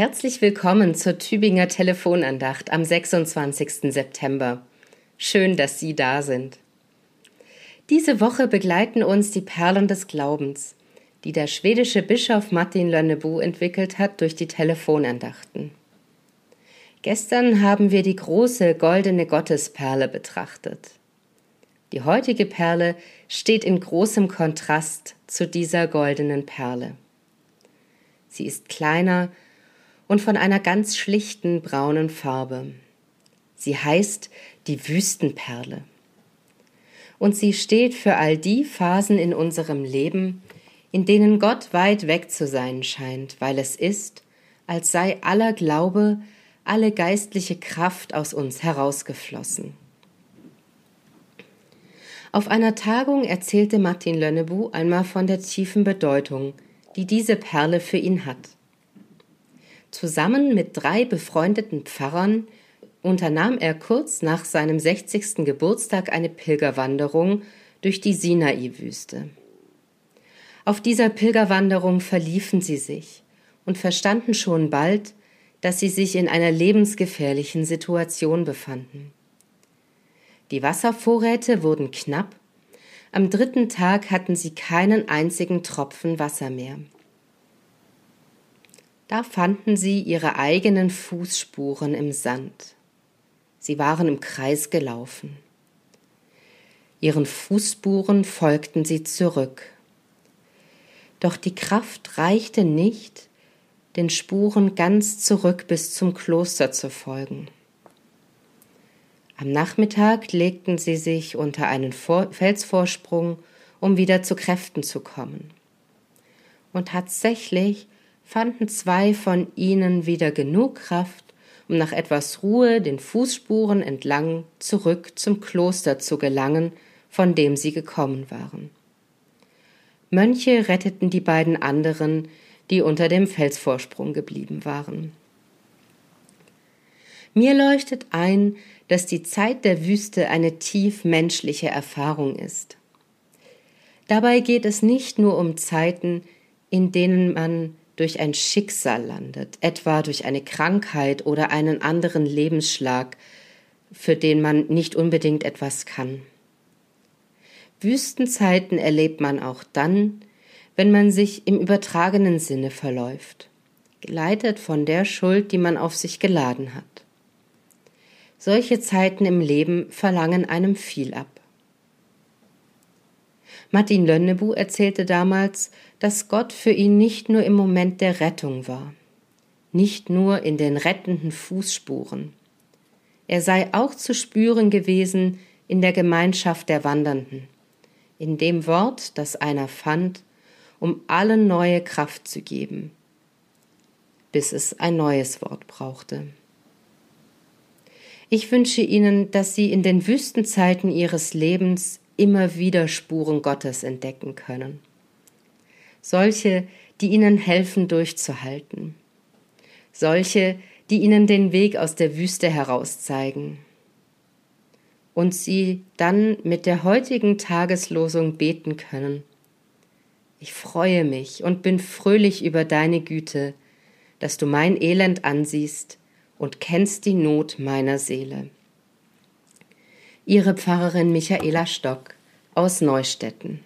Herzlich willkommen zur Tübinger Telefonandacht am 26. September. Schön, dass Sie da sind. Diese Woche begleiten uns die Perlen des Glaubens, die der schwedische Bischof Martin Lönnebu entwickelt hat durch die Telefonandachten. Gestern haben wir die große goldene Gottesperle betrachtet. Die heutige Perle steht in großem Kontrast zu dieser goldenen Perle. Sie ist kleiner und von einer ganz schlichten braunen Farbe. Sie heißt die Wüstenperle. Und sie steht für all die Phasen in unserem Leben, in denen Gott weit weg zu sein scheint, weil es ist, als sei aller Glaube, alle geistliche Kraft aus uns herausgeflossen. Auf einer Tagung erzählte Martin Lönnebu einmal von der tiefen Bedeutung, die diese Perle für ihn hat. Zusammen mit drei befreundeten Pfarrern unternahm er kurz nach seinem 60. Geburtstag eine Pilgerwanderung durch die Sinai-Wüste. Auf dieser Pilgerwanderung verliefen sie sich und verstanden schon bald, dass sie sich in einer lebensgefährlichen Situation befanden. Die Wasservorräte wurden knapp, am dritten Tag hatten sie keinen einzigen Tropfen Wasser mehr. Da fanden sie ihre eigenen Fußspuren im Sand. Sie waren im Kreis gelaufen. Ihren Fußspuren folgten sie zurück. Doch die Kraft reichte nicht, den Spuren ganz zurück bis zum Kloster zu folgen. Am Nachmittag legten sie sich unter einen Felsvorsprung, um wieder zu Kräften zu kommen. Und tatsächlich fanden zwei von ihnen wieder genug Kraft, um nach etwas Ruhe den Fußspuren entlang zurück zum Kloster zu gelangen, von dem sie gekommen waren. Mönche retteten die beiden anderen, die unter dem Felsvorsprung geblieben waren. Mir leuchtet ein, dass die Zeit der Wüste eine tief menschliche Erfahrung ist. Dabei geht es nicht nur um Zeiten, in denen man durch ein Schicksal landet, etwa durch eine Krankheit oder einen anderen Lebensschlag, für den man nicht unbedingt etwas kann. Wüstenzeiten erlebt man auch dann, wenn man sich im übertragenen Sinne verläuft, geleitet von der Schuld, die man auf sich geladen hat. Solche Zeiten im Leben verlangen einem viel ab. Martin Lönnebu erzählte damals, dass Gott für ihn nicht nur im Moment der Rettung war, nicht nur in den rettenden Fußspuren. Er sei auch zu spüren gewesen in der Gemeinschaft der Wandernden, in dem Wort, das einer fand, um allen neue Kraft zu geben, bis es ein neues Wort brauchte. Ich wünsche Ihnen, dass Sie in den Wüstenzeiten Ihres Lebens immer wieder Spuren Gottes entdecken können. Solche, die ihnen helfen durchzuhalten. Solche, die ihnen den Weg aus der Wüste heraus zeigen. Und sie dann mit der heutigen Tageslosung beten können. Ich freue mich und bin fröhlich über deine Güte, dass du mein Elend ansiehst und kennst die Not meiner Seele. Ihre Pfarrerin Michaela Stock aus Neustetten.